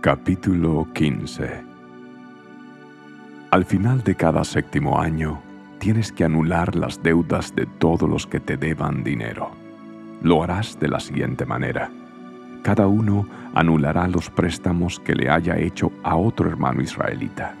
Capítulo 15 Al final de cada séptimo año, tienes que anular las deudas de todos los que te deban dinero. Lo harás de la siguiente manera. Cada uno anulará los préstamos que le haya hecho a otro hermano israelita.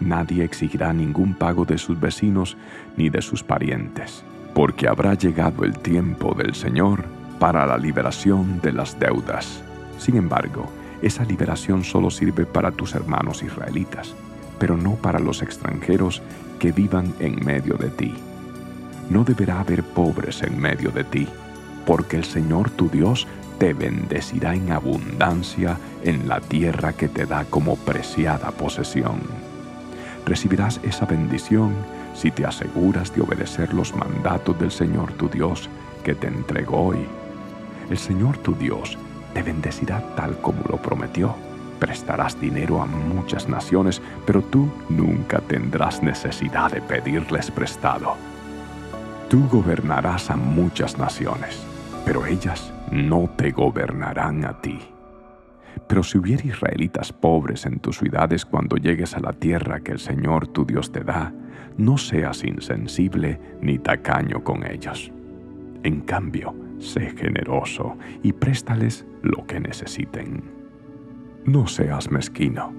Nadie exigirá ningún pago de sus vecinos ni de sus parientes, porque habrá llegado el tiempo del Señor para la liberación de las deudas. Sin embargo, esa liberación solo sirve para tus hermanos israelitas, pero no para los extranjeros que vivan en medio de ti. No deberá haber pobres en medio de ti, porque el Señor tu Dios te bendecirá en abundancia en la tierra que te da como preciada posesión. Recibirás esa bendición si te aseguras de obedecer los mandatos del Señor tu Dios que te entregó hoy. El Señor tu Dios te bendecirá tal como lo prometió. Prestarás dinero a muchas naciones, pero tú nunca tendrás necesidad de pedirles prestado. Tú gobernarás a muchas naciones, pero ellas no te gobernarán a ti. Pero si hubiera israelitas pobres en tus ciudades cuando llegues a la tierra que el Señor tu Dios te da, no seas insensible ni tacaño con ellos. En cambio, sé generoso y préstales lo que necesiten. No seas mezquino,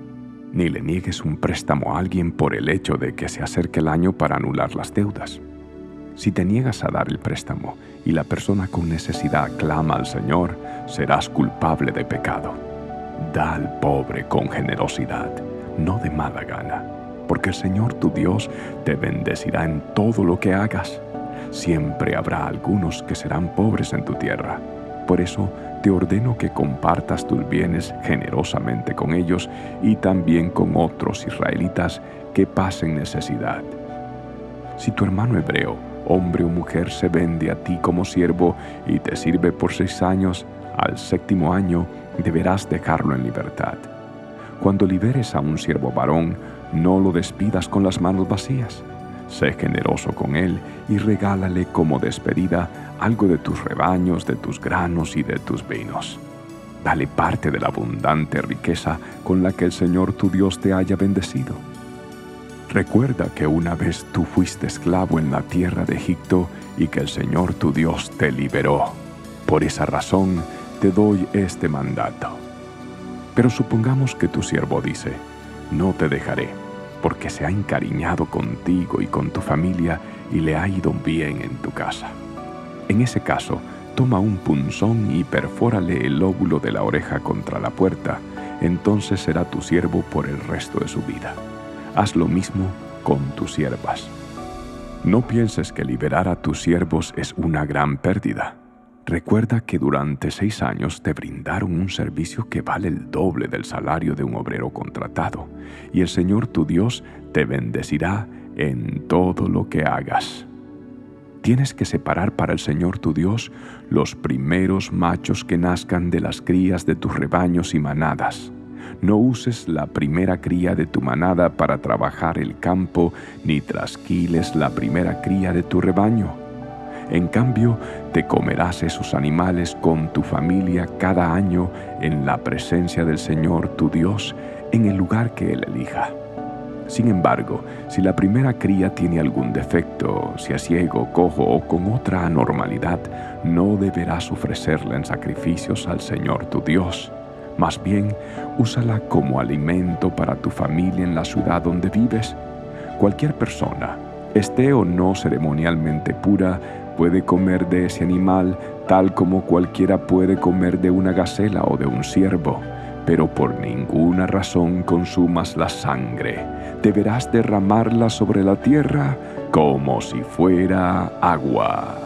ni le niegues un préstamo a alguien por el hecho de que se acerque el año para anular las deudas. Si te niegas a dar el préstamo y la persona con necesidad clama al Señor, serás culpable de pecado. Da al pobre con generosidad, no de mala gana, porque el Señor tu Dios te bendecirá en todo lo que hagas siempre habrá algunos que serán pobres en tu tierra. Por eso te ordeno que compartas tus bienes generosamente con ellos y también con otros israelitas que pasen necesidad. Si tu hermano hebreo, hombre o mujer, se vende a ti como siervo y te sirve por seis años, al séptimo año deberás dejarlo en libertad. Cuando liberes a un siervo varón, no lo despidas con las manos vacías Sé generoso con él y regálale como despedida algo de tus rebaños, de tus granos y de tus vinos. Dale parte de la abundante riqueza con la que el Señor tu Dios te haya bendecido. Recuerda que una vez tú fuiste esclavo en la tierra de Egipto y que el Señor tu Dios te liberó. Por esa razón te doy este mandato. Pero supongamos que tu siervo dice, no te dejaré porque se ha encariñado contigo y con tu familia y le ha ido bien en tu casa. En ese caso, toma un punzón y perfórale el óvulo de la oreja contra la puerta, entonces será tu siervo por el resto de su vida. Haz lo mismo con tus siervas. No pienses que liberar a tus siervos es una gran pérdida. Recuerda que durante seis años te brindaron un servicio que vale el doble del salario de un obrero contratado, y el Señor tu Dios te bendecirá en todo lo que hagas. Tienes que separar para el Señor tu Dios los primeros machos que nazcan de las crías de tus rebaños y manadas. No uses la primera cría de tu manada para trabajar el campo, ni trasquiles la primera cría de tu rebaño en cambio, te comerás esos animales con tu familia cada año en la presencia del Señor tu Dios en el lugar que Él elija. Sin embargo, si la primera cría tiene algún defecto, si es ciego, cojo o con otra anormalidad, no deberás ofrecerla en sacrificios al Señor tu Dios. Más bien, úsala como alimento para tu familia en la ciudad donde vives. Cualquier persona, esté o no ceremonialmente pura, puede comer de ese animal tal como cualquiera puede comer de una gacela o de un ciervo, pero por ninguna razón consumas la sangre. Deberás derramarla sobre la tierra como si fuera agua.